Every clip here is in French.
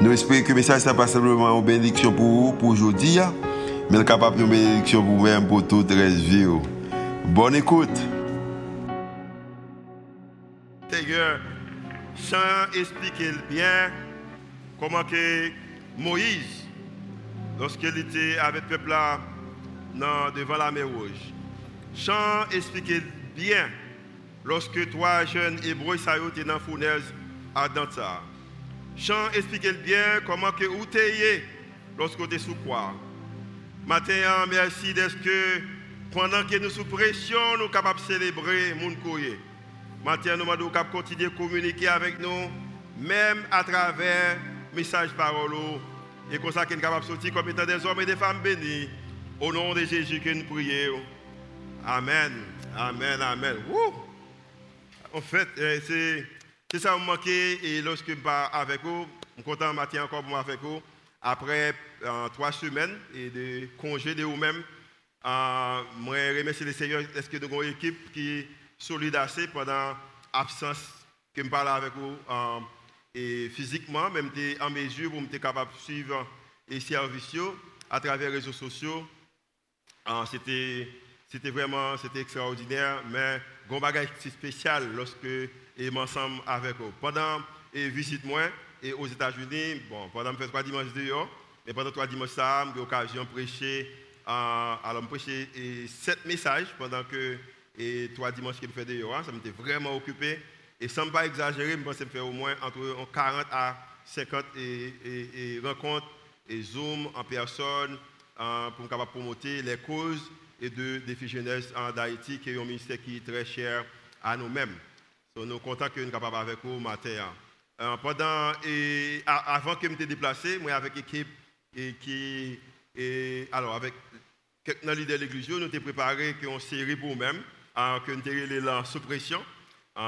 Nous espérons que le message n'est pas simplement une bénédiction pour vous, pour aujourd'hui, hein. mais capable une bénédiction pour vous-même, pour toute la vie. Oh. Bonne écoute. Seigneur, sans expliquer bien comment que Moïse, lorsqu'il était avec le peuple là, devant la mer rouge, sans expliquer bien lorsque trois jeunes hébreux étaient dans la fournaise à Dantar. Jean explique bien comment que vous êtes lorsque vous êtes sous quoi. Matin, merci d'être que pendant que nous sous pression, nous sommes capables de célébrer mon courrier. Matin, nous sommes capables de continuer à communiquer avec nous, même à travers message parole. Et comme ça, nous sommes capables de sortir comme étant des hommes et des femmes bénis. Au nom de Jésus que nous prions. Amen. Amen. Amen. En fait, euh, c'est. C'est ça qui m'a manqué et lorsque je parle avec vous, je suis content de matin encore pour avec vous. Après trois semaines et de congés de vous-même, euh, je remercie le Seigneur est-ce que nous avons une équipe qui est solide pendant l'absence que je parle avec vous. Euh, et physiquement, même en mesure pour être capable de suivre les services à travers les réseaux sociaux. Euh, c'était, c'était vraiment c'était extraordinaire, mais un bagage spécial lorsque et ensemble avec eux. Pendant et visite moi et aux États-Unis, bon, pendant que trois dimanches dehors, mais pendant trois dimanches ça, j'ai l'occasion de prêcher, euh, alors sept messages pendant que et trois dimanches que je fais dehors, hein, ça m'était vraiment occupé. Et sans pas exagérer, je pense que faire au moins entre 40 à 50 et, rencontres et Zoom en personne euh, pour capable promouvoir les causes et de défis jeunesse d'Haïti, qui est un ministère qui est très cher à nous-mêmes. Nous sommes contents que nous sommes capables avec vous matin. Hein. Euh, pendant, et, avant que je me déplacé, moi avec l'équipe et qui, et, alors avec quelques leaders de l'église, nous avons préparé une série pour nous-mêmes, hein, que nous avons sous pression,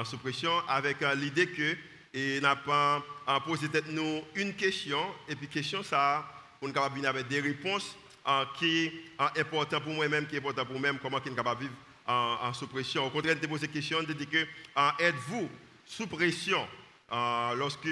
sous pression, avec euh, l'idée que et n'a pas posé nous une question, et puis question ça, nous capable avec des réponses euh, qui sont importantes pour moi-même, qui sont importantes pour moi-même, comment nous capables de vivre en, sous pression. Au contraire, de poser la question, de dire que êtes-vous sous pression? Lorsque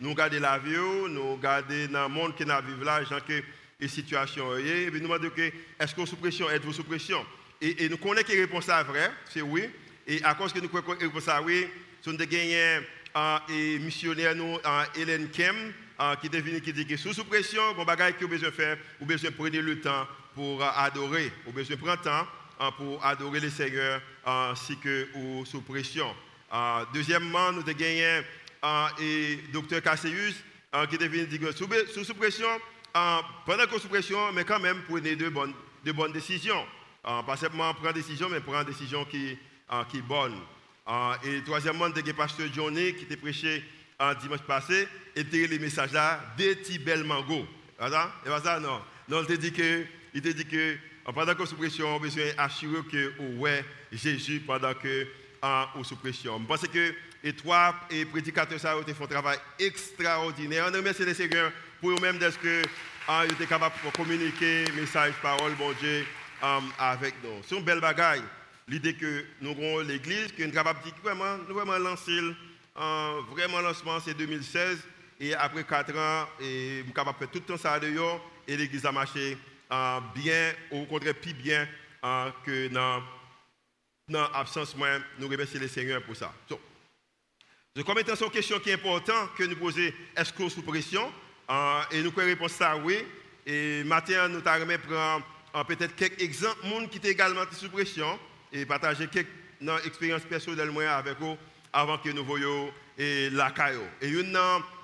nous regardons la vie, nous regardons dans le monde qui nous vivons là, genre que les situations, et nous demandons que est-ce que vous sous pression, êtes-vous sous pression? Et, nous connaissons que la réponse est vraie, c'est oui. Et à cause que nous connaissons que la réponse est oui, nous avons gagné un missionnaire, nous, Hélène Kem, qui est venu qui dit que sous, sous pression, bon bagage que vous besoin faire, vous besoin de prendre le temps pour adorer, vous besoin de prendre le temps pour adorer le Seigneur ainsi que sous pression. Euh, deuxièmement, nous avons gagné et docteur Cassius qui est venu dire sous, sous, pression, pendant que sous pression, mais quand même prenez de bonnes, de bonnes décisions. pas simplement prendre des décisions, mais prendre des décisions qui, qui bonnes. et troisièmement, nous avons pasteur Johnny qui était prêché dimanche passé et les messages là des petits belles mango. Et pas non. Non, il il dit que pendant que sous pression, on besoin d'assurer que ouais Jésus pendant que sous pression. Je pense que les trois et prédicateurs ça ont fait un travail extraordinaire. On remercie les Seigneur pour eux-mêmes d'être que ils capables de communiquer message, parole, bon Dieu, avec nous. C'est une belle bagaille. L'idée que nous avons l'église, que nous sommes capables de vraiment, nous vraiment lancer, vraiment lancement, c'est 2016. Et après quatre ans, et nous sommes capables de faire tout le temps ça dehors, et l'église a marché bien, au contraire, plus bien que dans l'absence, moi, nous remercions le Seigneur pour ça. Donc, je comme étant une question qui est importante que nous posons, est-ce qu'on sous pression? Et nous pouvons répondre ça oui. Et maintenant, nous avons prendre peut-être quelques exemples de monde qui étaient également sous pression et partager quelques expériences personnelles avec vous avant que nous voyions la caillou. Et une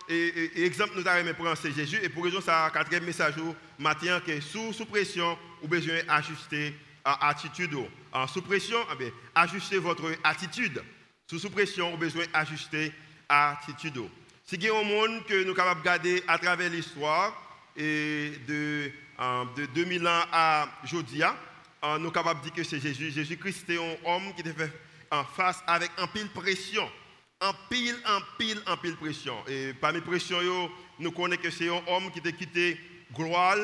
et, exemple, nous avons prendre c'est Jésus. Et pour raison, ça, quatrième message, matin, que sous, sous pression, vous besoin d'ajuster l'attitude. En sous pression, eh ajustez votre attitude. Sous, pression, vous besoin d'ajuster l'attitude. Si il y a un monde que nous de garder à travers l'histoire, et de, de 2000 ans à Jodia, nous sommes capables de dire que c'est Jésus. Jésus-Christ était un homme qui fait en face avec un pile pression. En pile, en pile, en pile pression. Et parmi les pressions, nous connaissons que c'est un homme qui était quitté gloire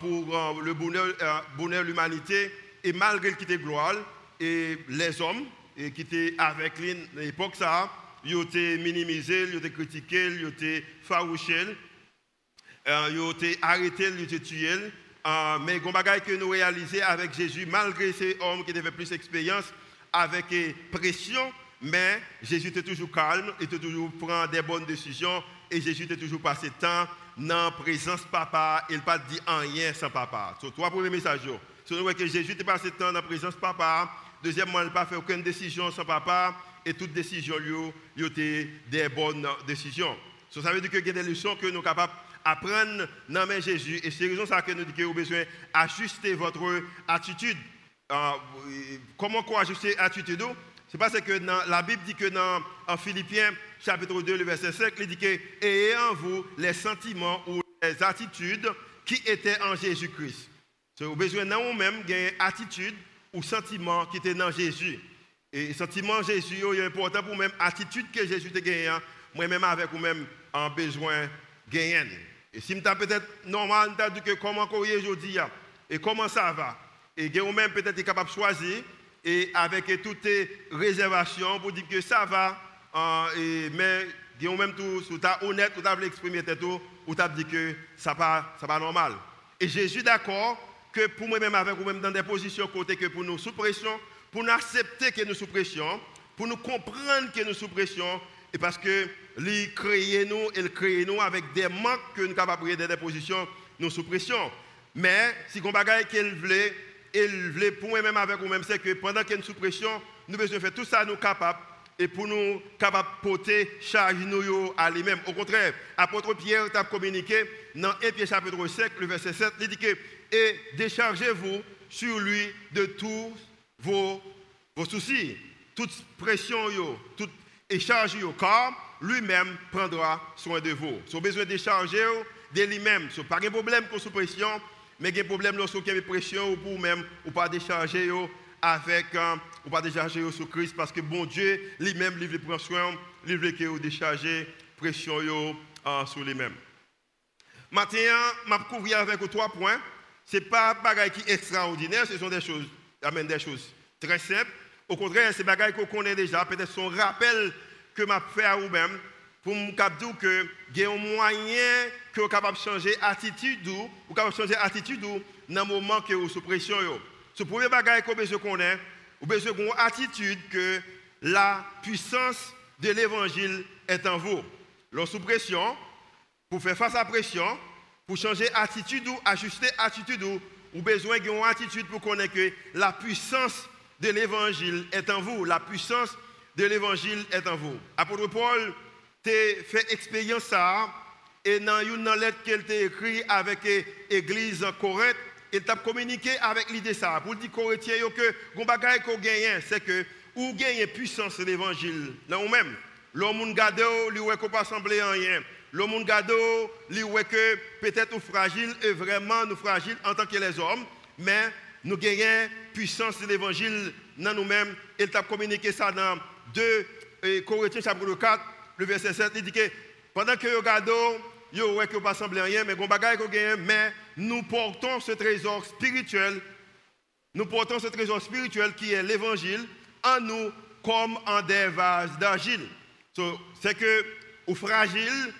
pour le bonheur, bonheur de l'humanité. Et malgré qu'il était gloire, et les hommes qui étaient avec lui à l'époque, ça, ils ont été minimisés, ils ont été critiqués, ils ont été farouchés, euh, ils ont été arrêtés, ils ont été tués. Euh, mais il y que nous réalisons avec Jésus, malgré ces hommes qui avaient plus d'expérience, avec pression, mais Jésus était toujours calme, il était toujours prend des bonnes décisions et Jésus était toujours passé temps dans la présence papa, il pas dit rien sans papa. C'est trois premiers messages. Si nous que Jésus était passé temps dans la présence papa, deuxièmement, il n'a pas fait aucune décision sans papa et toutes décisions lui étaient des bonnes décisions. ça veut dire qu'il y a des leçons que nous sommes capables d'apprendre dans Jésus et c'est raison ça que nous disons que besoin d'ajuster votre attitude euh, comment quoi ajuster l'attitude C'est parce que la Bible dit que dans en Philippiens chapitre 2, le verset 5, il dit que ayez en vous les sentiments ou les attitudes qui étaient en Jésus-Christ. Vous avez besoin de vous-même une attitude ou sentiment qui était dans Jésus. Et sentiment Jésus est important pour même attitude que Jésus a gagné. Hein. Moi-même avec vous-même en besoin gagner. Et si je peut-être normal, je que comment aujourd'hui hein. et comment ça va? Et vous-même peut-être capable de choisir et avec toutes réservations pour dire que ça va. Hein, et, mais vous-même tout, si tu honnête, tu as exprimer tout, ou tu as dit que ça pas ça pas normal. Et Jésus d'accord que pour moi-même avec vous-même dans des positions côté que pour nous sous pour nous accepter que nous sous pour nous comprendre que nous sous et parce que lui créer nous, il crée nous avec des manques que nous sommes capables de des positions nous sous. Mais si on bagaille qu'elle voulait, il voulait pour moi-même avec vous-même, c'est que pendant qu'il y a une pression, nous devons faire tout ça nous capables et pour nous capables de porter charge nous à lui-même. Au contraire, apôtre Pierre a communiqué dans 1 Pierre chapitre 5, le verset 7, il dit que et déchargez-vous sur lui de tous vos, vos soucis, toute pression, toute écharge, car lui-même prendra soin de vous. Si vous avez besoin de décharger de lui-même, ce n'est pas un problème pour sous pression, mais il y a un problème lorsque vous pression ou pour même, ou pas décharger avec, euh, ou pas décharger sur Christ, parce que bon Dieu lui-même, il veut prendre soin, il veut que vous déchargez pression euh, sur lui-même. Maintenant, je vais couvrir avec trois points. Ce n'est pas un bagage qui est extraordinaire, ce sont des choses, amène des choses très simples. Au contraire, c'est des bagages qu'on connaît déjà, peut-être son rappel que m'a fait à vous-même pour me dire que a un moyen que vous capable changer attitude ou capable changer attitude dans le moment que vous sous pression. Ce premier bagage qu'on besoin connaître, vous besoin d'une attitude que la puissance de l'évangile est en vous. Lorsque sous pression, pour faire face à la pression, pour changer attitude ou ajuster attitude ou, ou besoin d'une attitude pour connaître que la puissance de l'évangile est en vous. La puissance de l'évangile est en vous. Apôtre Paul a fait expérience ça et dans une lettre qu'elle a écrite avec l'église Corinthe, il t'a communiqué avec l'idée ça pour dire Corinthiens que gon bagaille qu'on c'est que ou gagne puissance l'évangile dans nous-mêmes. L'homme garde lui ouais qu'on pas sembler rien. Le monde gado, lui ouais que peut-être nous fragile et vraiment nous fragiles en tant que les hommes, mais nous gagnons puissance de l'évangile dans nous-mêmes. Il t'a communiqué ça dans 2 Corinthiens chapitre 4, le verset 7. Il dit que pendant que vous regardez, vous ne pas sembler rien, mais vous mais nous portons ce trésor spirituel, nous portons ce trésor spirituel qui est l'évangile en nous comme en des vases d'argile. c'est que, ou fragile,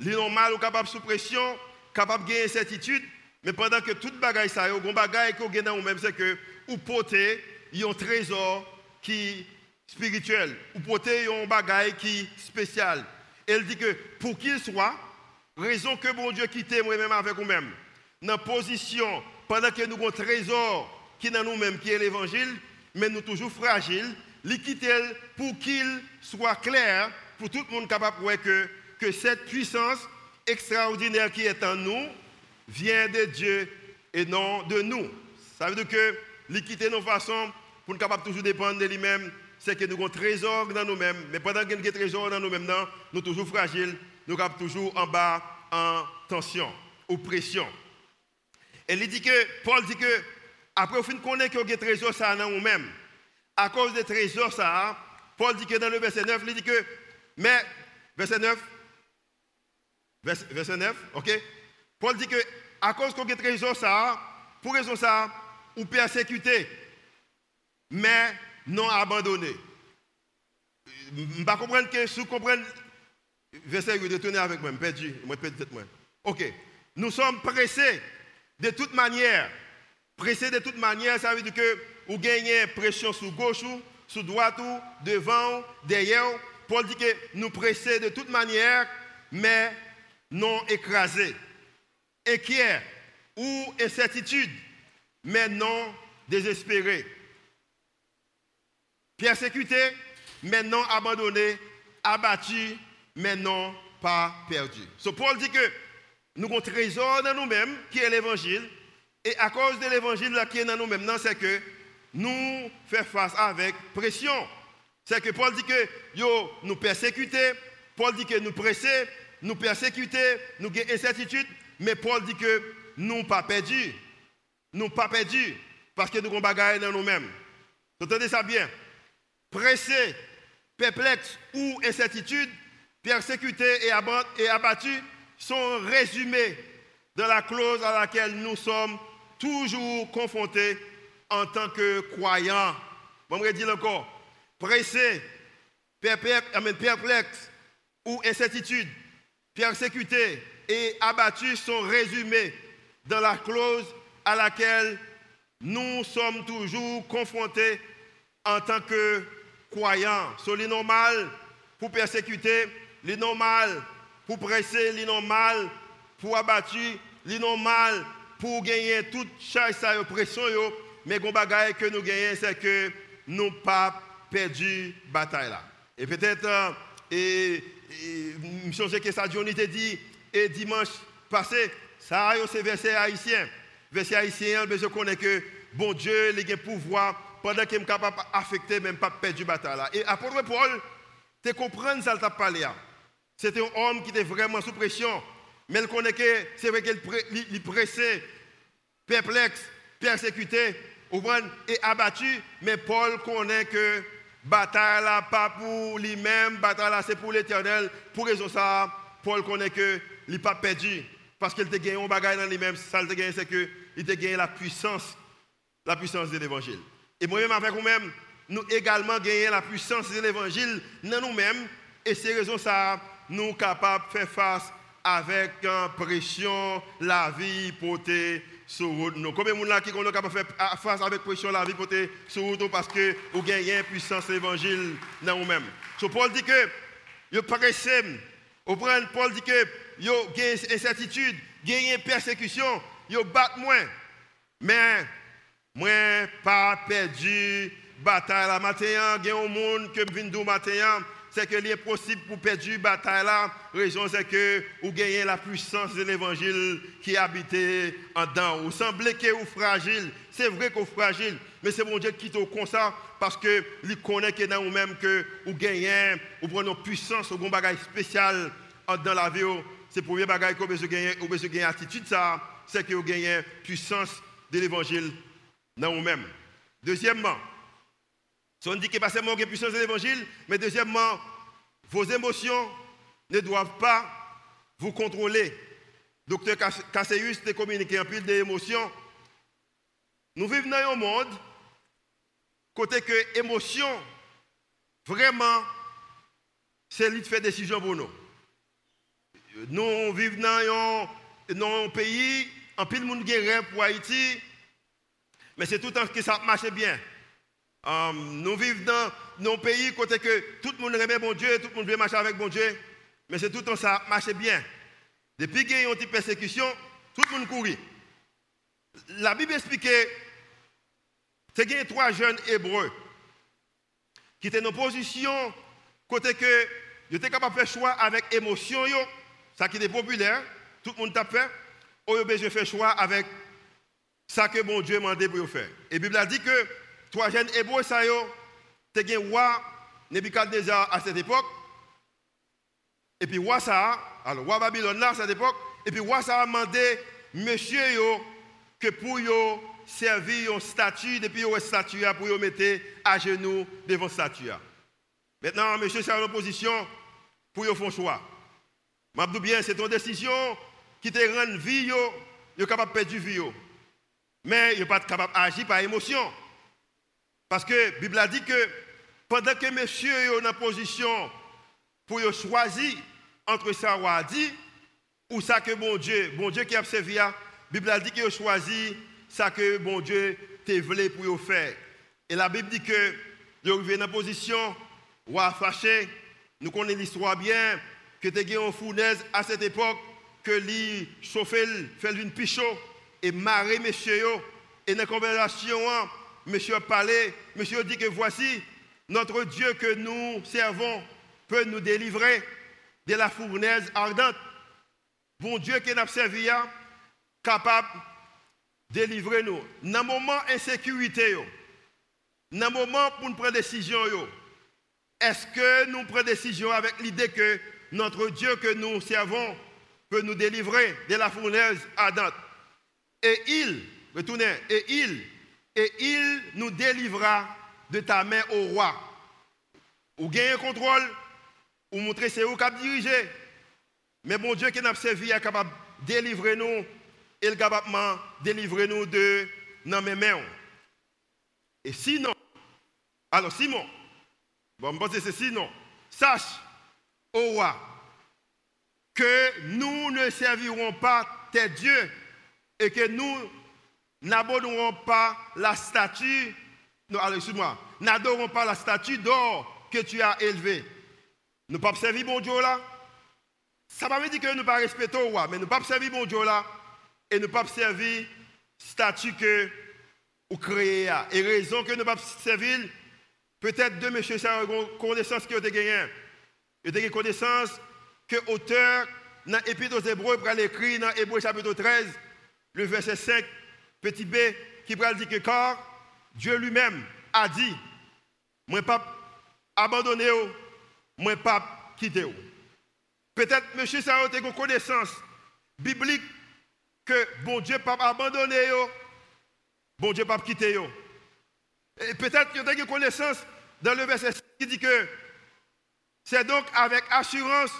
les normal ou capable sous pression, capable de gagner certitude, mais pendant que toute bagaille ça, a un bagaille même c'est que ou porter un trésor qui spirituel, ou porter un bagaille qui spécial. Elle dit que pour qu'il soit, raison que bon Dieu quitte moi-même avec vous-même, dans position, pendant que nous avons un trésor qui est dans nous-mêmes, qui est l'évangile, mais nous toujours fragiles, l'équité pour qu'il soit clair, pour tout le monde capable de que que cette puissance extraordinaire qui est en nous vient de Dieu et non de nous. Ça veut dire que l'équité nos façons pour nous capables toujours dépendre de lui-même, c'est que nous avons un trésor dans nous-mêmes. Mais pendant que nous avons un trésor dans nous-mêmes, nous sommes toujours fragiles, nous sommes toujours en bas en tension. oppression. Et il dit que, Paul dit que, après, au fin connaît que vous trésor dans vous-même. À cause des trésors ça, Paul dit que dans le verset 9, il dit que, mais, verset 9, verset 9, ok? Paul dit que, à cause qu'on a trésor ça, pour raison ça, ou persécuté, mais non abandonné. Je ne comprends que si vous comprenez, verset 8, retournez avec moi, je perdu, moi perdu moi. Ok. Nous sommes pressés de toute manière. Pressés de toute manière, ça veut dire que vous gagnez pression sur gauche, sur droite, devant, derrière. Paul dit que nous pressés de toute manière, mais non écrasés. Inquiets ou incertitude, mais non désespérés. Persécutés, mais non abandonnés. Abattus, mais non pas perdus. So Paul dit que nous avons un trésor dans nous-mêmes, qui est l'évangile. Et à cause de l'évangile qui est dans nous-mêmes, c'est que nous faisons face avec pression. C'est que Paul dit que yo, nous persécutés, Paul dit que nous pressés, nous persécutés, nous avons incertitude, mais Paul dit que nous pas perdus. Nous pas perdus parce que nous avons bagaille dans nous-mêmes. Vous entendez ça bien? Pressés, perplexes ou incertitude, persécutés et abattus sont résumés dans la clause à laquelle nous sommes toujours confrontés en tant que croyants. Je vais dire encore, pressés, perplexes ou incertitude, persécutés et abattus sont résumés dans la clause à laquelle nous sommes toujours confrontés en tant que croyants. C'est normal pour persécuter, les normal pour presser, les normal pour abattre, les normal pour gagner toute charge sa pression mais le bagaille que nous gagnons c'est que nous pas perdu bataille là. Et peut-être euh, et, je pense que ça Johnny t'a dit et dimanche passé, ça c'est verset haïtien. Verset haïtien, mais je connais que bon Dieu, il a pouvoir pendant qu'il est capable d'affecter, même pas perdre bataille. Et apôtre Paul, tu comprends ça, t'a parlé. C'était un homme qui était vraiment sous pression. Mais il connaît que c'est vrai qu'il est pressé, perplexe, persécuté, et abattu. Mais Paul connaît que bataille là, pas pour lui-même, bataille c'est pour l'éternel. Pour raison ça, Paul connaît que il n'est pas perdu. Parce qu'il a gagné un bagage dans lui-même. Ça, il a gagné, c'est qu'il a gagné la puissance, la puissance de l'évangile. Et moi-même, avec vous-même, nous également gagnons la puissance de l'évangile dans nous-mêmes. Et c'est raison ça, nous sommes capables de faire face avec pression, la vie portée sur route. Combien de gens qui sont capables de faire face avec pression, la vie portée sur route parce que vous gagnez la puissance de l'évangile dans vous-même. So Paul dit que, vous pressé, Paul dit que, vous gagnez incertitude, gagnez persécution, vous battez moins. Mais, moi, pas perdu bataille la il y a un monde viens de matin, c'est que est possible pour perdre bataille là. Raison c'est que vous gagnez la puissance de l'évangile qui habite en dedans. Vous semblez que vous fragile. C'est vrai que vous fragile, mais c'est mon Dieu qui est comme ça parce que il connaît que dans vous-même que vous gagnez, vous prenez puissance, vous avez un bagage spécial dans la vie. C'est le premier bagage que vous avez gagner, vous avez attitude ça, c'est que vous gagnez puissance de l'évangile dans vous-même. Deuxièmement, on dit que pas seulement puissance de l'évangile, mais deuxièmement, vos émotions ne doivent pas vous contrôler. Docteur Casseus a communiqué un peu d'émotions. Nous vivons dans un monde côté que émotion, vraiment, c'est lui qui fait décision pour nous. Nous vivons dans un, pays, en pile monde guerre pour Haïti, mais c'est tout le temps que ça marche bien. Um, nous vivons dans nos pays côté que tout le monde aime bon Dieu, tout le monde veut marcher avec bon Dieu, mais c'est tout le temps ça marche bien. Depuis qu'il y a une persécution, tout le monde courit. La Bible explique c'est qu'il y a trois jeunes hébreux qui étaient en position côté que ils étaient capables de faire choix avec émotion, ça qui était populaire, tout le monde t'a fait, ou ils faire choix avec ça que bon Dieu m'a demandé pour faire. Et la Bible a dit que trois jeunes hébreux, ça yo, te un roi Nebuchadnezzar à cette époque. Et puis roi ça, alors roi Babylone à cette époque, Et puis, roi ça a demandé, monsieur, yo, que pour yo servir un statue, depuis yo statue pour yo mettre à genoux devant statue. Maintenant, monsieur, c'est en opposition pour yo faire choix. M'abdou bien, c'est ton décision qui te rend vie, yo, yo capable de perdre vie. Yo. Mais yo pas capable d'agir par émotion. Parce que la Bible a dit que pendant que monsieur est en position pour choisir entre ça a dit ou ça que bon Dieu, bon Dieu qui a servi, la Bible a dit qu'il a choisi ça que bon Dieu t'a voulu pour faire. Et la Bible dit que il arrivé en position a fâché. Nous connaissons l'histoire bien que tu as une fournaise à cette époque que lui chauffait, fait une pichot et marrer monsieur et dans la conversation monsieur a parlé, monsieur dit que voici notre Dieu que nous servons peut nous délivrer de la fournaise ardente. Bon Dieu qui nous servi capable de délivrer nous. Dans le moment d'insécurité, dans le moment pour nous prendre décision, est-ce que nous prenons décision avec l'idée que notre Dieu que nous servons peut nous délivrer de la fournaise ardente? Et il, retournez, et il, et il nous délivrera de ta main au roi. Ou gagner contrôle, ou montrer c'est où qui diriger. Mais mon Dieu qui n'a servi est capable de délivrer nous, et capable de délivrer nous de nos mains. Et sinon, alors Simon, bon, je c'est sinon, sache, au roi, que nous ne servirons pas tes dieux et que nous n'abandonnerons pas la statue, non, excuse-moi, n'adorons pas la statue d'or que tu as élevée. Nous ne pas servir mon Dieu là. Ça ne veut dire que nous ne pas respecter le roi, mais nous ne pas servir mon Dieu là et nous ne pas servir statue que vous créez. Et raison que nous ne pas servir, peut-être de monsieur, une connaissance que vous avez gagné. Vous avez connaissance que l'auteur, dans l'Épître aux Hébreux, pour l'écrit dans Hébreux chapitre 13, le verset 5, petit b, qui va dire que car Dieu lui-même a dit, moi pas abandonné, moi pas quitté. Peut-être, monsieur, ça a une connaissance biblique que bon Dieu pas abandonné, bon Dieu pas quitté. Et peut-être que vous avez une connaissance dans le verset qui dit que c'est donc avec assurance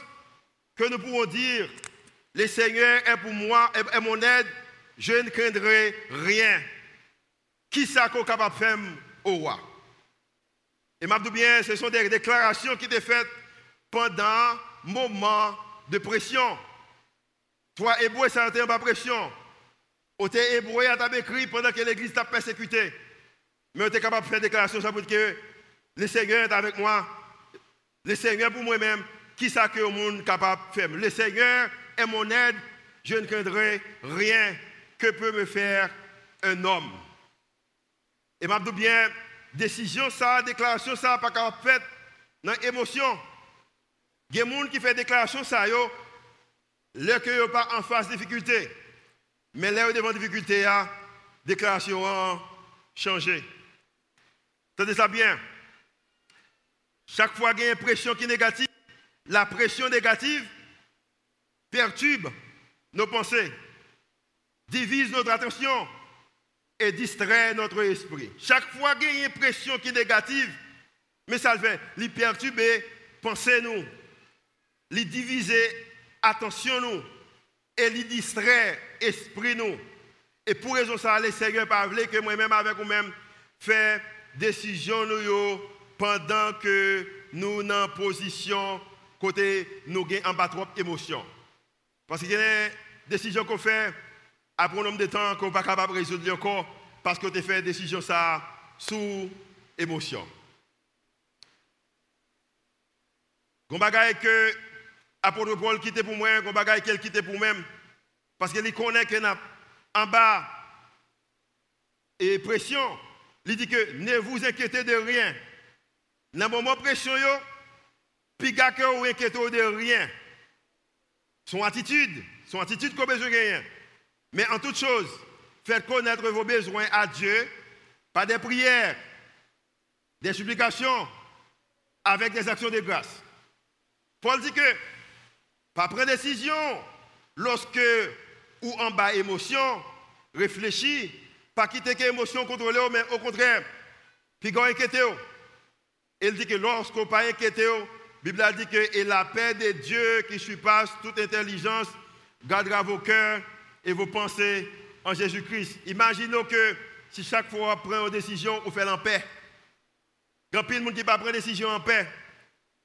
que nous pouvons dire, le Seigneur est pour moi, est mon aide, je ne craindrai rien. Qui ça qu'on capable de faire au roi? Et m'a bien, ce sont des déclarations qui étaient faites pendant un moment de pression. Toi, hébreu, ça en pression. Tu es hébreu, as écrit pendant que l'église t'a persécuté. Mais tu es capable de faire des déclarations, ça veut que le Seigneur est avec moi. Le Seigneur pour moi-même, qui ça que le capable de faire? Le Seigneur est mon aide, je ne craindrai rien que peut me faire un homme. Et m'a dit bien, décision ça, déclaration ça, pas qu'à fait dans l'émotion. Il y a des gens qui font déclaration ça, yo, là que pas en face de difficulté. Mais là devant difficulté, la déclaration a changé. Tenez ça bien. Chaque fois qu'il y a une pression qui est négative, la pression négative perturbe nos pensées divise notre attention et distrait notre esprit. Chaque fois qu'il y a une pression qui est négative, mais ça le fait, il perturbe pensez nous, il divise attention nous, et il distrait esprit nous. Et pour raison ça, le Seigneur pas que moi-même avec vous-même faire décision nous pendant que nous sommes en position côté nous avons en bas émotion. Parce qu'il y a décisions qu'on fait après un nombre de temps qu'on n'est pas capable de résoudre encore parce que tu fait une décision ça sous émotion. Gon bagaille que apôtre Paul quitte pour moi, gon bagaille qu'elle quitte pour moi parce qu'il connaît que en bas et pression, il dit que ne vous inquiétez de rien. Dans le moment de pression, puis que vous de rien. Son attitude, son attitude qu'on besoin de rien. Mais en toute chose, faites connaître vos besoins à Dieu par des prières, des supplications, avec des actions de grâce. Paul dit que, par prendre décision, lorsque ou en bas émotion, réfléchis, pas quitter que émotion contrôlée, mais au contraire, puis inquiété. Il dit que lorsqu'on pas inquiété, la Bible dit que et la paix de Dieu qui surpasse toute intelligence gardera vos cœurs et vos pensées en Jésus-Christ. Imaginons que si chaque fois on prend une décision, on fait en paix. Quand il y a qui pas prendre décision en paix,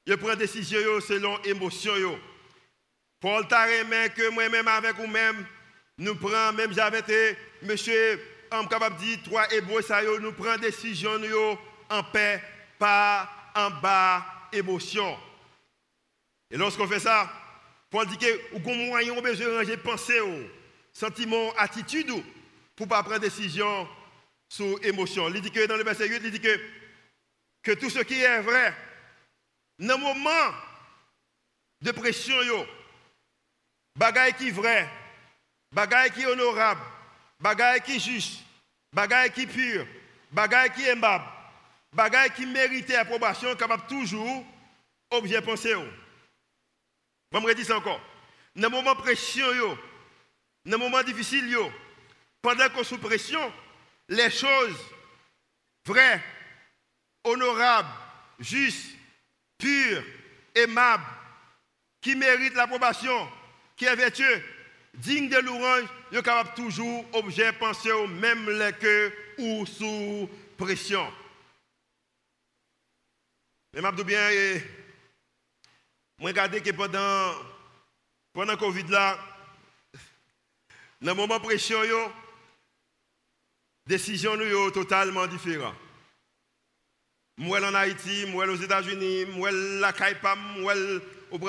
il prend décision selon émotion. Paul t'a que moi-même avec vous-même, nous prenons, même j'avais été, monsieur, on capable de dire, trois hébreux, ça, nous prenons décision en paix, pas en bas émotion. Et lorsqu'on fait ça, Paul dit que avez moyen besoin de ranger pensée, sentiment, attitude pour ne pas prendre décision sous émotion. Il dit que dans le verset 8, il dit que, que tout ce qui est vrai, dans le moment de pression, yo, bagaille qui est vrai, bagaille qui est honorable, bagaille qui est juste, bagaille qui est pur, bagaille qui est aimable, bagaille qui mérite approbation, capable toujours objet pensé. Je dire ça encore. Dans le moment de pression, yo, dans le moment difficile, yo, pendant qu'on sous pression, les choses vraies, honorables, justes, pures, aimables, qui méritent l'approbation, qui est vertueux, digne de l'orange, sont capable toujours objet penser au même les que ou sous pression. Mais je bien, moi regardé que pendant pendant Covid là, dans le moment pression, décision nous sont totalement différentes. Moi en Haïti, moi aux États-Unis, moi la CAIPAM, moi au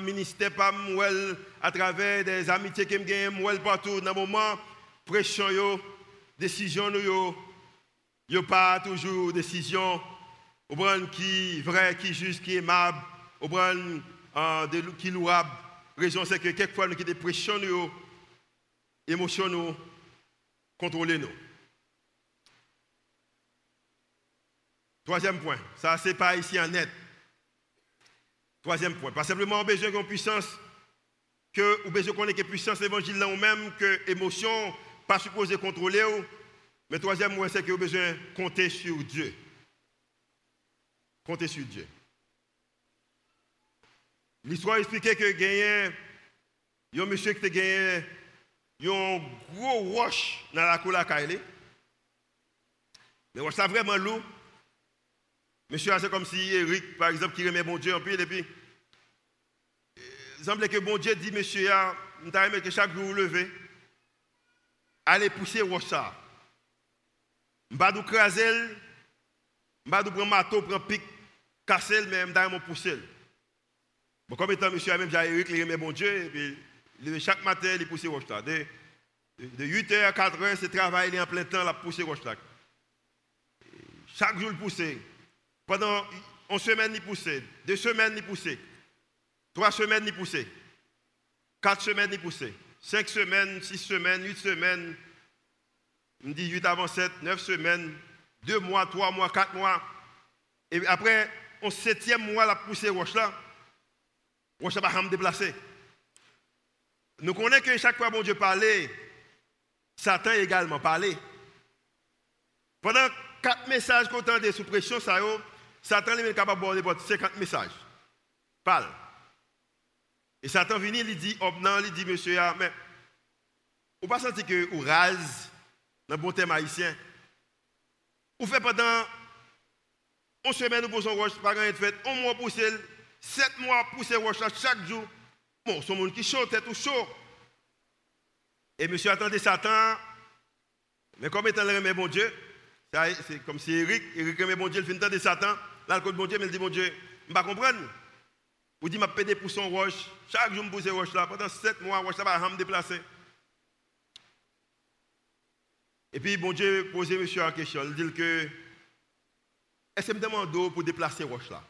ministère PAM, moi à travers des amitiés que je moi partout. Dans le moment pression, yo, décision nous yo, pas toujours décision qui vrai, qui juste, qui aimable, qui louable. La raison c'est que quelquefois nous avons des pressions, émotions, nous, contrôler nous. Troisième point, ça c'est pas ici en net. Troisième point, pas simplement on besoin d'une puissance, que, ou besoin qu'on ait puissance évangile là ou même, que émotion pas supposé contrôler, mais troisième point c'est que besoin compter sur Dieu. Compter sur Dieu. L'histoire expliquait que il y a un monsieur qui a gagné un gros roche dans la cour de la Mais roche ça vraiment lourd. Monsieur, c'est comme si Eric, par exemple, qui remet bon Dieu en pile, et puis, il semble que bon Dieu dit, monsieur, nous avons que chaque jour vous levez, allez pousser roche ça. Je ne vais pas craser, je ne vais pas prendre marteau, prendre pic, casser, mais je vais pousser. Bon, comme étant monsieur, même j'ai Eric, il remet bon Dieu, et puis, chaque matin, il pousse roche là. De, 8h à 4h, c'est travail, il est en plein temps, il roche là. Chaque jour, il pousse. Pendant une semaine, il pousse. Deux semaines, il pousse. Trois semaines, il pousse. Quatre semaines, il pousse. Cinq semaines, six semaines, huit semaines. On dit 8 avant 7, 9 semaines, deux mois, trois mois, quatre mois. Et après, au septième mois, la poussée roche là, roche va me déplacer. Nous connaissons que chaque fois que Dieu parlait, Satan également parlait. Pendant quatre messages qu'on entendait sous pression, Satan est capable de border 50 messages. Parle. Et Satan vient, il dit, non, il dit, monsieur, ah, mais, vous pas que vous rase, dans le bon thème haïtien, vous faites pendant une semaine, nous posons roche, pas grand fait, un mois pousser, sept mois pousser roche chaque jour. Bon, un monde qui chaud, tête ou chaud. Et monsieur attendait Satan, mais comme étant le bon Dieu, c'est comme si Eric, Eric aimait bon Dieu, il finit de Satan, là, le bon Dieu, mais il dit, bon Dieu, je ne comprends pas. Vous dites, je pédé pour son roche, chaque jour, je pousse roche là, pendant sept mois, roche là, va me déplacer. Et puis, bon Dieu pose monsieur la question, il dit que, est-ce que me demande pour déplacer roche là?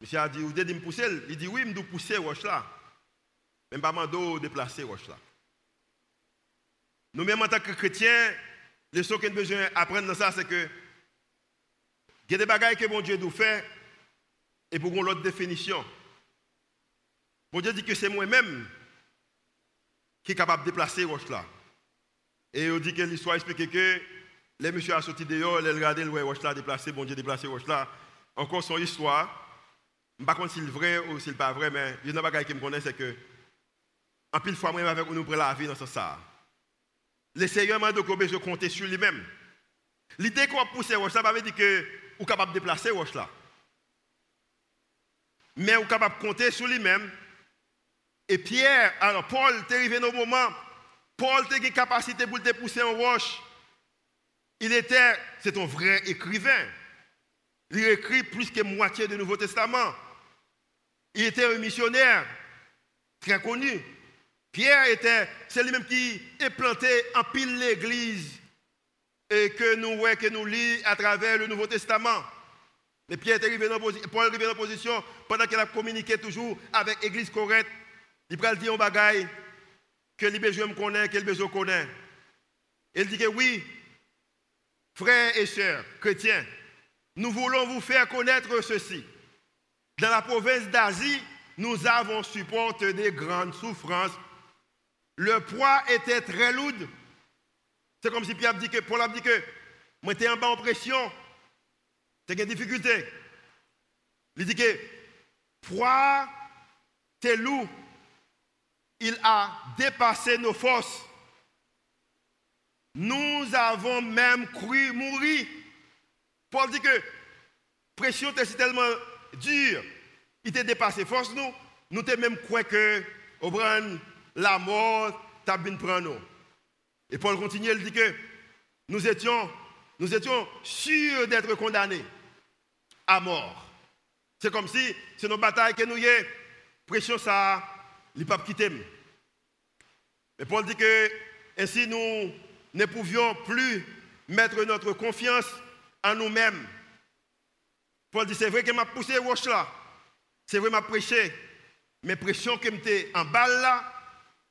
Monsieur a dit, vous devez me pousser Il dit, oui, je dois pousser roche là. Mais pas de déplacer roche là. Nous-mêmes, en tant que chrétiens, les choses qu'on a besoin d'apprendre dans ça, c'est que il y a des bagages que mon Dieu nous fait et pour l'autre définition. Bon Dieu dit que c'est moi-même qui est capable de déplacer roche là. Et on dit que l'histoire explique que les messieurs a sorti dehors, les regardé le roche là déplacé, bon Dieu déplacé roche là. Encore son histoire. Je ne sais pas si c'est vrai ou si c'est pas vrai, mais il y a une chose qui me c'est que en pile fois, moi, avec nous la vie dans ce ça. Le Seigneur m'a dit que je compter sur lui-même. L'idée qu'on a poussé roche là, ça veut dire que vous êtes capable de déplacer roche là. Mais vous êtes capable de compter sur lui-même. Et Pierre, alors Paul, est arrivé dans le moment, Paul a une capacité pour pousser en roche. Il était, c'est un vrai écrivain. Il écrit plus que moitié du Nouveau Testament. Il était un missionnaire très connu. Pierre était, c'est lui-même qui planté en pile l'église et que nous voyons, que nous lisons à travers le Nouveau Testament. Mais Pierre est arrivé dans Paul arrivé dans position pendant qu'il a communiqué toujours avec l'église correcte. Il a dit un bagaille que les besoins connaissent, que les besoins connaissent. Il dit que oui, frères et sœurs chrétiens, nous voulons vous faire connaître ceci. Dans la province d'Asie, nous avons supporté des grandes souffrances le poids était très lourd. C'est comme si Pierre dit que, Paul a dit que, moi j'étais en bas en pression, c'est une difficulté. Il dit que, poids, c'est lourd. Il a dépassé nos forces. Nous avons même cru mourir. Paul dit que, pression était tellement dure, il était dépassé force nous. Nous avons même cru que, la mort t'a bien prendre nous. Et Paul continue, il dit que nous étions, nous étions sûrs d'être condamnés à mort. C'est comme si c'est nos batailles que nous y avons, pression ça, il pas quitter. Mais Paul dit que ainsi nous ne pouvions plus mettre notre confiance en nous-mêmes. Paul dit c'est vrai que m'a poussé roche là. C'est vrai m'a prêché. Mais pression que m'était en balle là,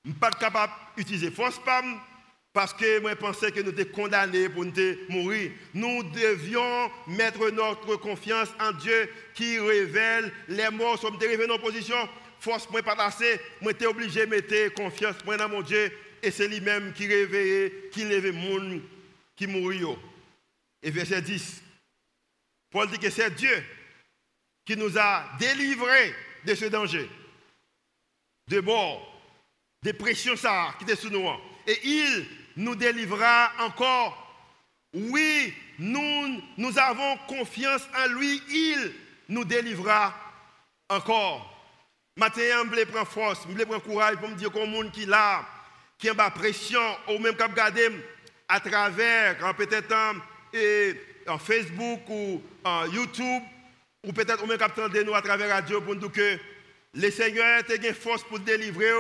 suis pas capable d'utiliser force parce que moi je pensais que nous étions condamnés pour nous mourir. Nous devions mettre notre confiance en Dieu qui révèle les morts. Sommes arrivés en position, force moi pas assez, moi j'étais obligé de mettre confiance moi dans mon Dieu et c'est lui-même qui réveille, qui lève le monde qui mourit. Et verset 10. Paul dit que c'est Dieu qui nous a délivrés de ce danger. De mort des pressions ça, qui étaient sous nous. Et il nous délivrera encore. Oui, nous, nous avons confiance en lui. Il nous délivrera encore. Maintenant, je voulais prendre force, je voulais prendre courage pour me dire qu'au monde qui là, qui a pression, ou même qui regarder à travers, peut-être en, Facebook ou en YouTube, ou peut-être même qui nous à travers la radio pour nous dire que le Seigneur a une force pour délivrer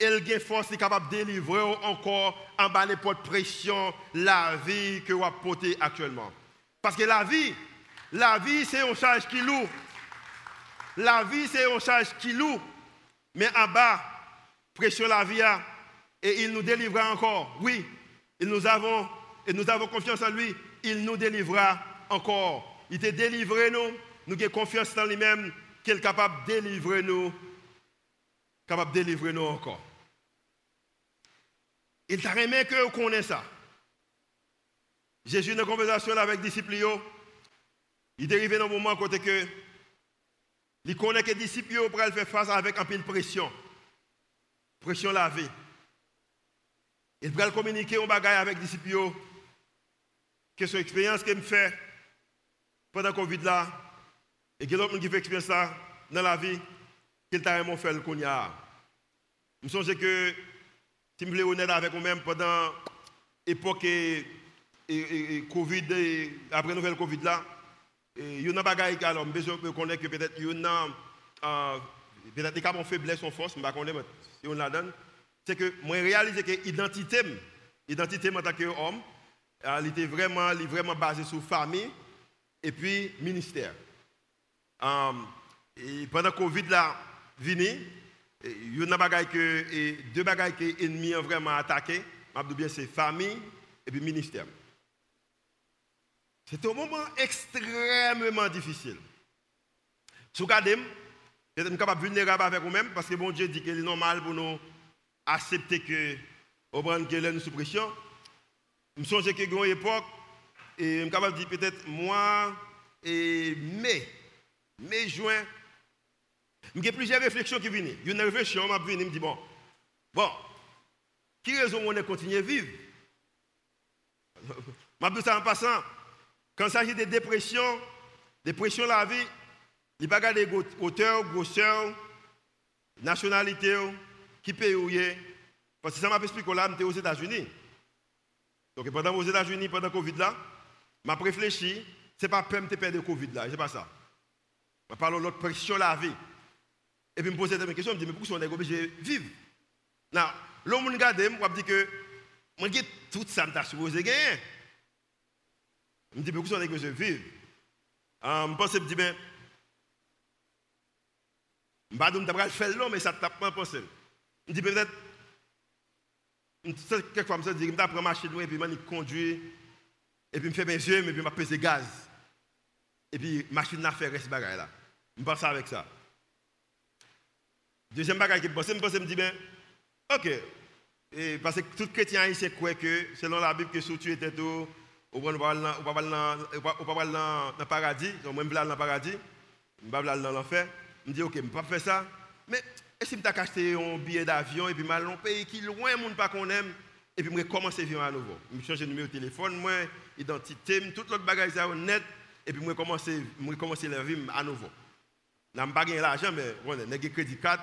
elle a force est capable de délivrer encore en bas de pression la vie que vous portez actuellement. Parce que la vie, la vie c'est un charge qui lourd. La vie c'est un charge qui lourd. Mais en bas, pression la vie et il nous délivrera encore. Oui, et nous avons, et nous avons confiance en lui, il nous délivrera encore. Il t'a délivré nous, nous avons confiance en lui-même qu'il est capable de délivrer nous capable de délivrer nous encore. Il t'a remis que vous connaissez ça. Jésus, une conversation avec les disciples, il arrivé dans un moment côté que il connaît que les disciples pour faire face avec un peu de pression. Pression la vie. Il peut communiquer un bagage avec les disciples que son expérience qu'il me fait pendant le Covid là, et que l'autre qui fait expérience ça dans la vie, qu'il t'a vraiment fait le cognac. Je souviens que, si je suis honnête avec vous-même, pendant l'époque et, Covid, après nouvelle Covid là, il y a des choses qui alors, besoin de connaître que peut-être il y a euh, peut-être des de faiblesse ou force, je ne sais pas si on la donne. C'est que moi, réalisé que l'identité, l'identité en tant qu'homme, elle était vraiment, elle vraiment basée sur famille et puis ministère. Euh, et pendant Covid là, vini, il y a que, deux bagages que l'ennemi a vraiment attaqué. bien c'est famille et puis ministère. C'était un moment extrêmement difficile. Si vous regardez, Peut-être capable vulnérable avec vous-même parce que bon Dieu dit qu'il est normal pour nous accepter que au que nous sous pression. Me y a une époque et je suis capable dire peut-être moi et mai, mai, juin, j'ai plusieurs réflexions qui viennent. Une réflexion m'a venu, me dit bon, bon, qui raison on est continuer à vivre? Je dis ça en passant. Quand il s'agit de dépression, dépression la vie, il a pas de hauteur, grosseur, nationalité, qui paye Parce que ça m'a expliqué là, j'étais aux États-Unis. Donc pendant aux États-Unis, pendant le Covid là, m'a réfléchi, ce n'est pas peur de perdre le Covid là, c'est pas ça. Je parle de l'autre pression la vie. Et puis je me pose des questions, je me dis, mais pourquoi on est obligé de vivre? Non, l'homme regarde, je me dis que moi, j'ai tout ça, je supposé gagner. Je me dis, mais pourquoi on est obligé de vivre? Je me pense, je me dis, ben, je ne vais pas faire mais ça tape pas penser. Je me dis, peut-être, quelquefois, je me dis, je prendre ma machine, et puis je conduire, et puis je fais mes yeux, et puis je pèse gaz. Et puis, la machine n'a fait ce bagage là. Je pense avec ça. Deuxième bagage qui me pense, je me dis, ben, ok, parce que tout chrétien ici croit que, selon la Bible, que si tu étais tout, va pas dans le paradis, je vais dans le paradis, je vais dans l'enfer. Je me dis, ok, je ne vais pas faire ça. Mais est-ce que je acheté un billet d'avion et puis vais un pays qui loin, ne pas qu'on aime, et puis je vais commencer à vivre à nouveau. Je vais changer de numéro de téléphone, moi, identité, tout l'autre bagage net, et puis je vais commencer, à vivre à nouveau. Je n'ai pas l'argent, mais je n'ai crédit 4.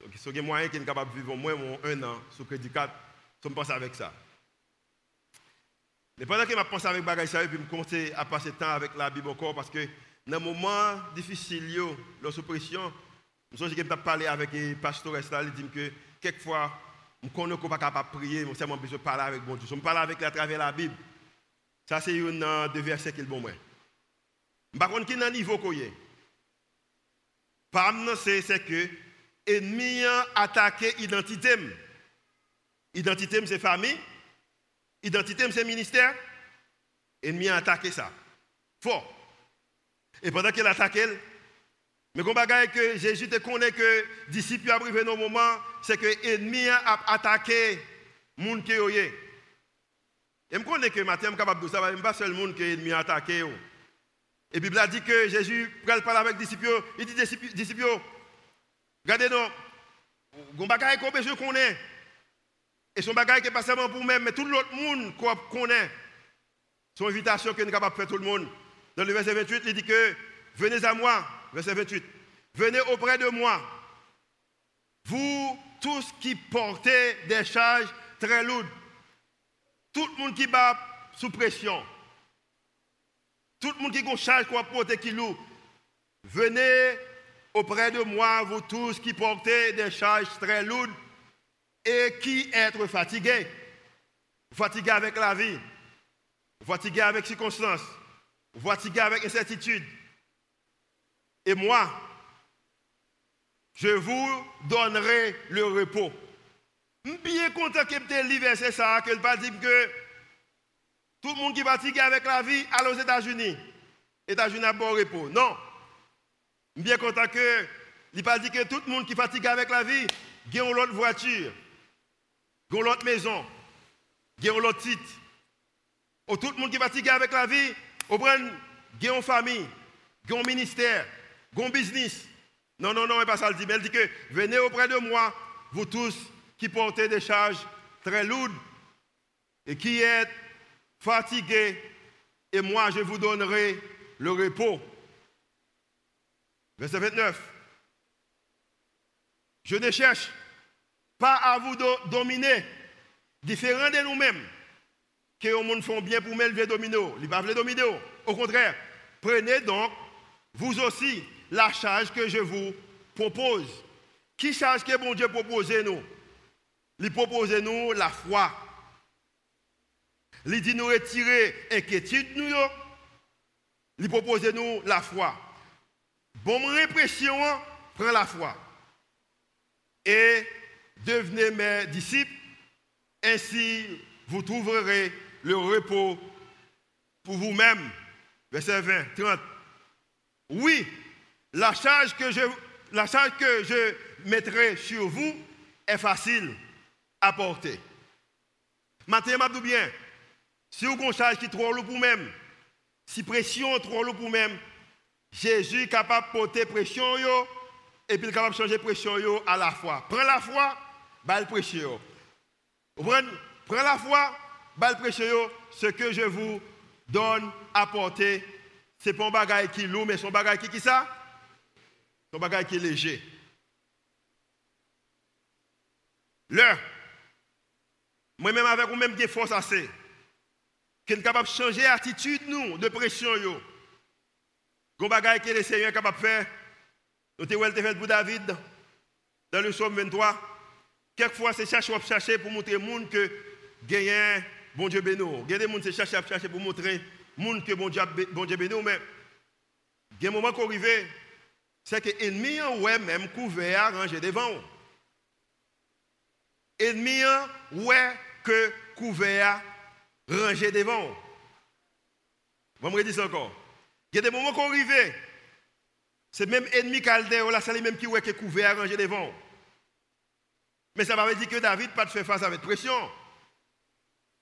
Donc, y a moyen qui est capable de vivre au moins un an sur crédit 4. Je pense avec ça. Mais pendant que je pense avec bagage ça, puis je commence à passer temps avec la Bible encore, parce que dans un moment difficile, lorsque pression, je suis parler avec le pasteur il dit que quelquefois, je ne suis pas capable de prier, mais de parler avec bon Dieu. Je parle avec lui à travers la Bible. Ça, c'est un des versets qui est bon. Par contre, qui est niveau qu'il c'est que l'ennemi a attaqué l'identité. Identité, c'est famille. Identité, c'est ministère. L'ennemi a attaqué ça. Fort. Et pendant qu'il attaque, mais comme que Jésus te connaît que disciples arrivé dans moment, c'est que l'ennemi a attaqué gens qui ont Et je connais que Matthieu est capable de ça, pas seul monde que l'ennemi a attaqué. Et Bible a dit que Jésus parle avec les disciples, il dit disciples, regardez nous, vous bagaille qu'on besoin connaît. Et son bagage qui n'est pas seulement pour nous, mais tout l'autre monde qu'on connaît. Son invitation que nous sommes capables de faire tout le monde. Dans le verset 28, il dit que venez à moi, verset 28, venez auprès de moi, vous tous qui portez des charges très lourdes, tout le monde qui bat sous pression, tout le monde qui a une charge qui lourd, venez auprès de moi, vous tous qui portez des charges très lourdes et qui êtes fatigués. Fatigués avec la vie, fatigués avec circonstances, fatigué avec incertitude. Et moi, je vous donnerai le repos. Je suis bien content que tu verset ça, que pas que tout le monde qui est fatigué avec la vie, allez aux États-Unis. États-Unis a bon repos. Non. Je suis bien content que il pas dit que tout le monde qui est fatigué avec la vie, a une autre voiture, a une autre maison, a une autre titre. Ou tout le monde qui est fatigué avec la vie, vous prenez une famille, un ministère, un business. Non, non, non, n'est pas ça le dit. Mais elle dit que venez auprès de moi, vous tous qui portez des charges très lourdes et qui êtes fatigués, et moi je vous donnerai le repos. Verset 29. Je ne cherche pas à vous dominer, différent de nous-mêmes que le monde font bien pour m'élever domino. Il pas dominer. Au contraire, prenez donc vous aussi la charge que je vous propose. Qui charge que bon Dieu propose nous? Il propose nous la foi. Il dit nous retirer inquiétude nous. Il propose nous la foi. Bon répression, prends la foi. Et devenez mes disciples. Ainsi, vous trouverez le repos pour vous-même. Verset 20, 30. Oui, la charge que je la charge que je mettrai sur vous est facile à porter. Maintenant, je bien, si vous avez une charge qui est trop lourde pour même, si pression est trop lourde pour même, Jésus est capable de porter pression et puis capable de changer pression à la fois. Prends la foi, le pression. Prends, la foi, le pression. Ce que je vous donne à porter, ce n'est pas un bagage qui lourd, mais c'est un bagage qui est ça? C'est un bagage qui est léger. Là, moi-même avec vous-même des forces assez, qui est capable de changer l'attitude nous de pression yo. Gon bagay que le Seigneur capable de faire. Nous avons fait pour David dans le psaume 23. Quelquefois, c'est chercher chercher pour montrer au monde que gagne bon Dieu béni. A des gens qui cherchent chercher pour montrer au monde que bon Dieu, bon Dieu béni. Mais il y qui arrive, c'est que l'ennemi ouais même couvert à ranger devant. L'ennemi ouais que couvert ranger devant. Vous me dire ça encore. Il y a des moments qui arrivent. C'est même ennemi Caldéo, là, c'est lui même qui est couvert, arrangé devant. Mais ça va dire que David pas de faire face avec pression.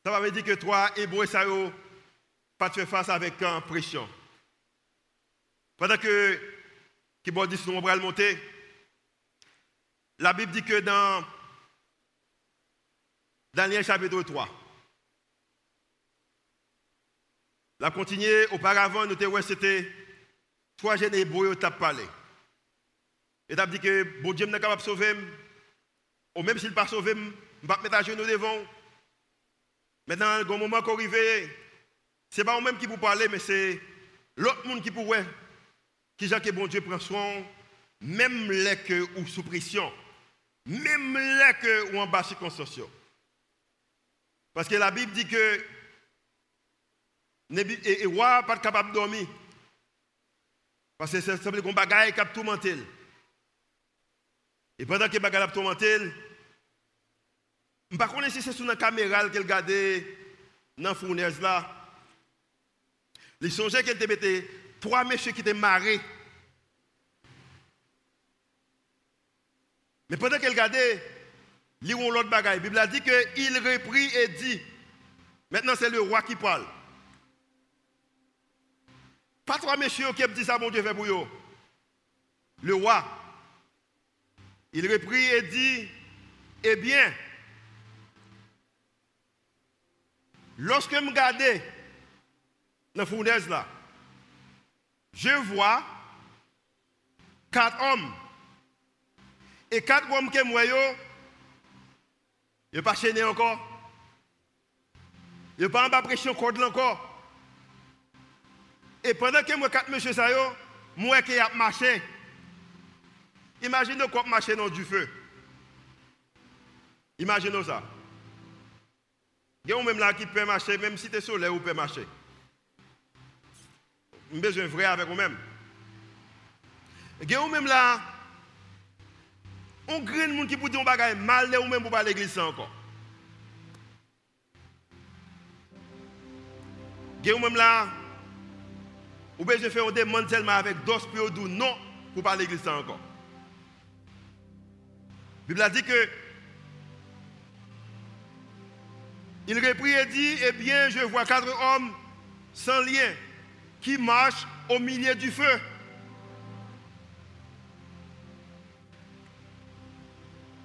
Ça va dire que toi, Hébreu, ça pas de faire face avec pression. Pendant que qui bon dit on va monter, la Bible dit que dans Daniel chapitre 3, La continuer, auparavant, nous avons c'était trois jeunes hébreux qui ont parlé. Et tu dit que bon Dieu n'est capable de sauver, ou même s'il n'est pas sauvé, je ne vais pas mettre à genoux devant. Maintenant, au moment qu'on arrive, ce n'est pas moi-même qui vous parler, mais c'est l'autre monde qui pourrait, qui que bon Dieu prend soin, même les que ou sous pression, même les que ou en bas circonstances. Parce que la Bible dit que et roi pas capable de dormir. Parce que c'est simple qu'on bagaille qui a tourmenté. Et pendant que bagaille a tourmenté, je ne sais pas si c'est sur la caméra qu'elle regardait dans la fournaise là. Les songeait qu'elle était trois messieurs qui étaient marrés. Mais pendant qu'elle regardait, lisons l'autre bagaille. La Bible a dit qu'il reprit et dit. Maintenant, c'est le roi qui parle. Pas trois messieurs qui ont dit ça, mon Dieu fait pour. Le roi, il reprit et dit, eh bien, lorsque je regarde dans la fournaise là, je vois quatre hommes. Et quatre hommes qui moi, ils ne pas chaîné encore. Ils ne pas en bas pression corde encore. Et pendant que moi, quatre monsieur, ça moi qui a marché. Imaginez quoi marcher dans du feu. Imaginez ça. Il y a même là qui peut marcher, même si tu es soleil, ou peut marcher. J'ai besoin vrai avec vous-même. A même là, on grand monde qui peut dire un mal ou même pour pas l'église encore. A même là, ou je fais un demande tellement avec dos pour dire non pour pas l'église encore. La Bible a dit que il reprit et dit Eh bien, je vois quatre hommes sans lien qui marchent au milieu du feu.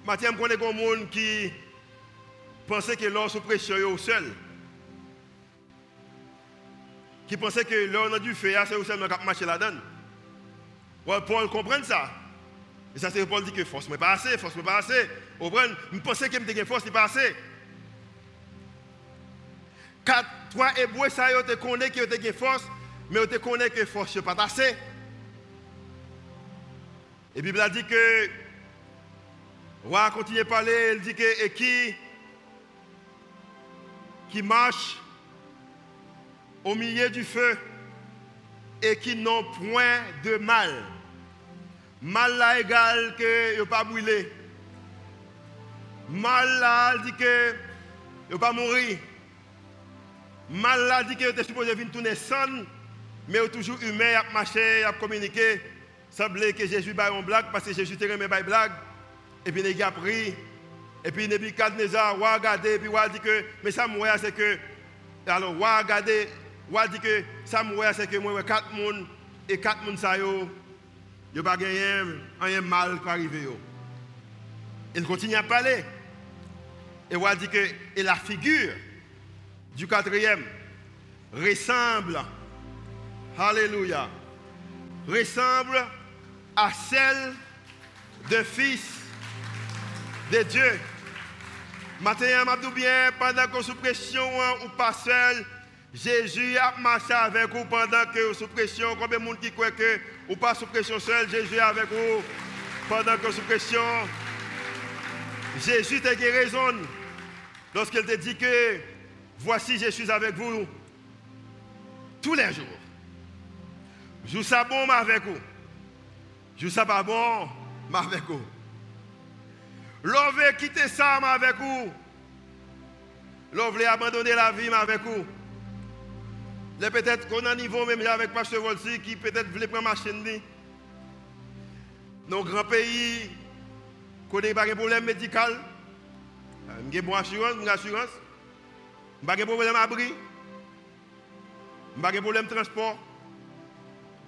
Mathieu, je connais un monde qui pensait que l'or se pression au seul qui pensait que l'on a dû faire, c'est aussi qui marcher là-dedans. Paul comprend ça. Et ça, c'est Paul dit que force n'est pas assez, force n'est pas assez. Je pensais que je force n'est pas assez. Quatre, trois hébreux, ça, ils connaissent que tu as force, mais ils te connaissent que force n'est pas assez. Et la Bible a dit que, roi continue à parler, il dit que, et qui, qui marche au milieu du feu et qui n'ont point de mal. Mal là égal que ne pas brûler. Mal là dit que ne pas mourir. Mal là dit que tu supposé venir tourner sans, mais toujours humain, à marcher, à communiquer. semblait que Jésus baille en blague parce que Jésus était remis baille blague. Et puis il a pris. Et puis Nebuchadnezzar, a regardé, et puis il dit que, mais ça c'est que, alors a regardé, a dit que ça c'est que moi quatre personnes et quatre personnes ça yo, yo pas gagné rien mal qui arrive yo. Il continue à parler. Et on dit que et la figure du quatrième ressemble, alléluia, ressemble à celle de fils de Dieu. Maintenant, m'a bien, pendant que sous pression ou pas seul, Jésus a marché avec vous pendant que vous sous pression. Combien de monde qui croit que ou pas sous pression seul, Jésus est avec vous pendant que sous pression? Jésus t'a raison lorsqu'il te dit que voici je suis avec vous tous les jours. Je ça bon avec vous. Je ça pas bon avec vous. L'on veut quitter ça avec vous. L'on veut abandonner la vie avec vous. Peut-être qu'on a un niveau même avec Pasteur Volsi qui peut-être voulait prendre ma chaîne. Nos grands pays connaissent pas de problème médical. J'ai une bonne assurance, une assurance. Pas de problème abri. Pas de problème transport.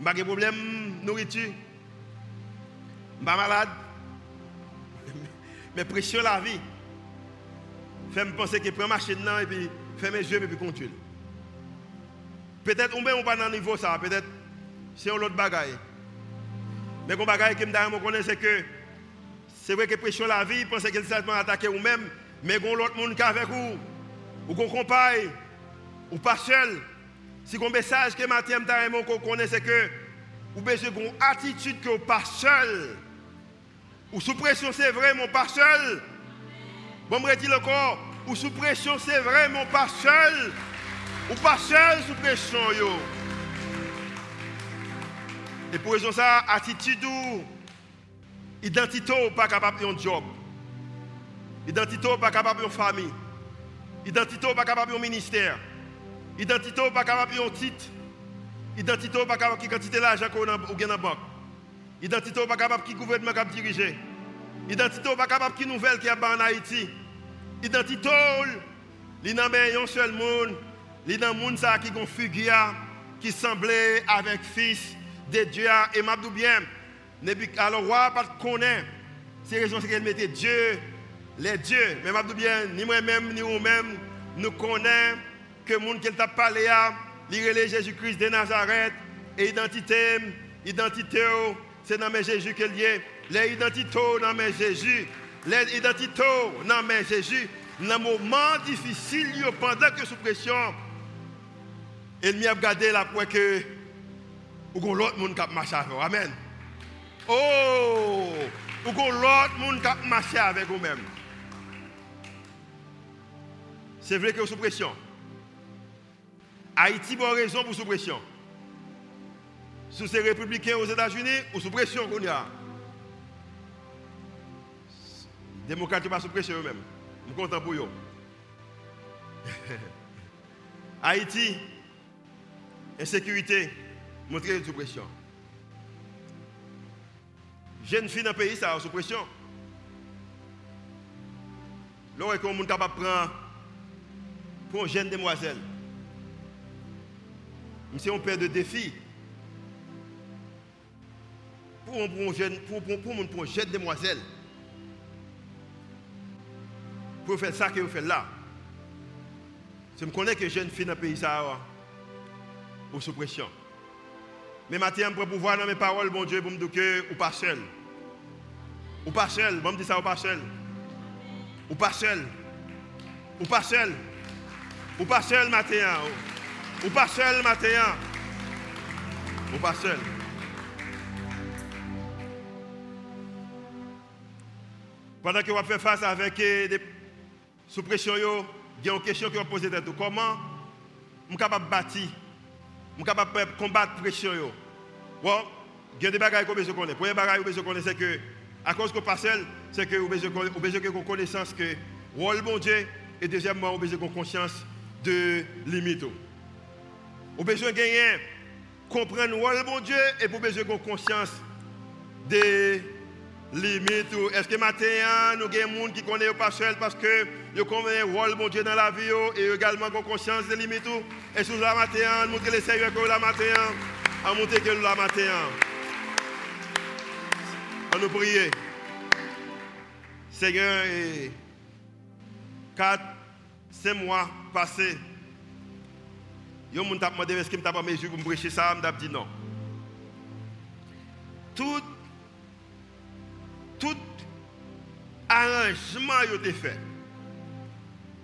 Pas de problème nourriture. Pas malade. Mais pression la vie. Fait me penser que prend machine là et puis fait mes yeux et puis continue. Peut-être on ne pas dans le niveau ça, peut-être c'est un autre bagaille. Mais le bagaille que je connais c'est que c'est vrai que pression la vie, pense que c'est attaquer vous-même, mais il l'autre monde est avec vous, ou qu'on compagne, ou pas seul. Si un message que Mathieu qu'on connaît, c'est que vous avez une attitude que vous pas seul. Ou sous pression, c'est vrai, pas seul. Bon, le corps. Ou sous pression, c'est vrai, pas seul. Ou pas seul sous pression, yo. Et pour raison ça, attitude ou identité ou pas capable de job. Identité ou pas capable de famille. Identité ou pas capable de ministère. Identité ou pas capable de titre. Identité ou pas capable de quantité d'argent qu'on a dans la banque. Identité ou pas capable qui gouvernement qui diriger. Identité ou pas capable qui nouvelle qui a en Haïti. Identité il n'a un seul monde, il dans monde ça qui gon figure qui semblait avec fils de Dieu et m'a bien. Alors roi pas connaît. C'est raison c'est qu'elle mettait Dieu les dieux. Mais m'a bien ni moi-même ni vous-même nous connaissons que monde qui t'a parlé à est Jésus-Christ de Nazareth et identité identité c'est dans Jésus qu'elle est. Les identités dans Jésus. Les identités dans Jésus. Dans un moment difficile, pendant que sous pression, il m'a regardé la pour que l'autre monde qui marché avec Amen. Oh, ou l'autre monde qui marché avec vous-même. C'est vrai que sous pression. Haïti a raison pour sous pression sous ces républicains aux États-Unis ou sous pression qu'on y a. Les démocrates pas sous pression eux-mêmes. Je suis content pour eux. Haïti, insécurité, montrer sous pression. Jeune fille dans le pays, ça sous pression. Là, on capable de prendre pour une jeune demoiselle. C'est un père de défi pour, une jeune, pour, pour, pour, demoiselle, pour faire ça que vous faites là, je connais que jeune fille dans le pays, ça, pour sous pression. Mais maintenant, pour pouvoir dans mes paroles, bon Dieu, pour me dire que ou pas seul. Ou pas seul, bon me dire ça ou pas seul. Ou pas seul. Ou pas seul. Ou pas seul, matin. Ou pas seul, matin. Ou pas seul? Pendant que vous faites face avec des sous pression, il y a une question que vous posez. Comment je suis capable de bâtir, je suis capable de combattre la pression Bon, il y a des bagages que vous connaissez. Le premier bagage que vous connaissez, c'est que, à cause que vous seul, c'est que vous avez connaissance que rôle bon Dieu, et deuxièmement, vous avez conscience de limite. Vous avez besoin de comprendre le rôle bon Dieu, et vous avez besoin de conscience des limites. Est-ce que maintenant, nous avons des gens qui connaissent pas seul parce que ils connaissent un rôle bon Dieu dans la vie et également ont conscience des limites. Est-ce que nous avons maintenant, montrer les sérieux que nous avons maintenant, à montrer que nous avons maintenant. On nous prier. Seigneur, et 4, 5 mois passés, Yo moun tap demandé est-ce que m't'a pas mesure pour me prêcher ça, m't'a dit non. Tout arrangement yo été fait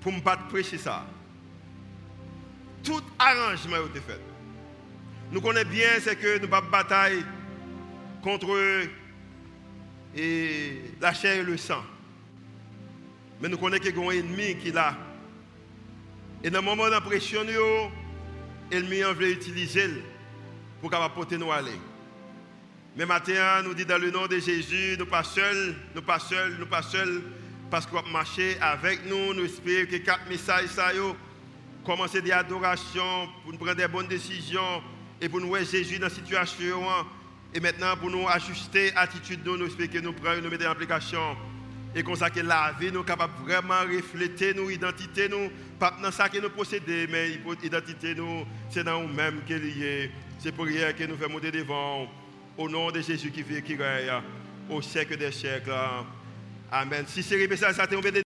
pour me pas prêcher ça. Tout arrangement yo été fait. Nous connaissons bien c'est que nous pas bataille contre la chair et le sang. Mais nous connaissons qu'il y a un ennemi qui est là. Et dans le moment d'impression, l'ennemi veut utiliser pour capable porter nous aller. Mais maintenant, nous dit dans le nom de Jésus, nous pas seuls, nous pas seuls, nous pas seuls, parce qu'on marcher avec nous. Nous espérons que quatre messages, ça, commencer des adorations, pour nous prendre des bonnes décisions et pour nous voir Jésus dans la situation. Et maintenant, pour nous ajuster l'attitude, nous, nous espérons que nous prenons, nous mettons en application. Et comme ça que la vie nous capable vraiment refléter nos identité nous pas dans ça que nous possédons mais identité nous c'est dans nous-mêmes qu'elle est c'est pour rien que nous faisons monter devant au nom de Jésus qui vit qui règne au siècle des siècles. Amen. Si c'est ça ça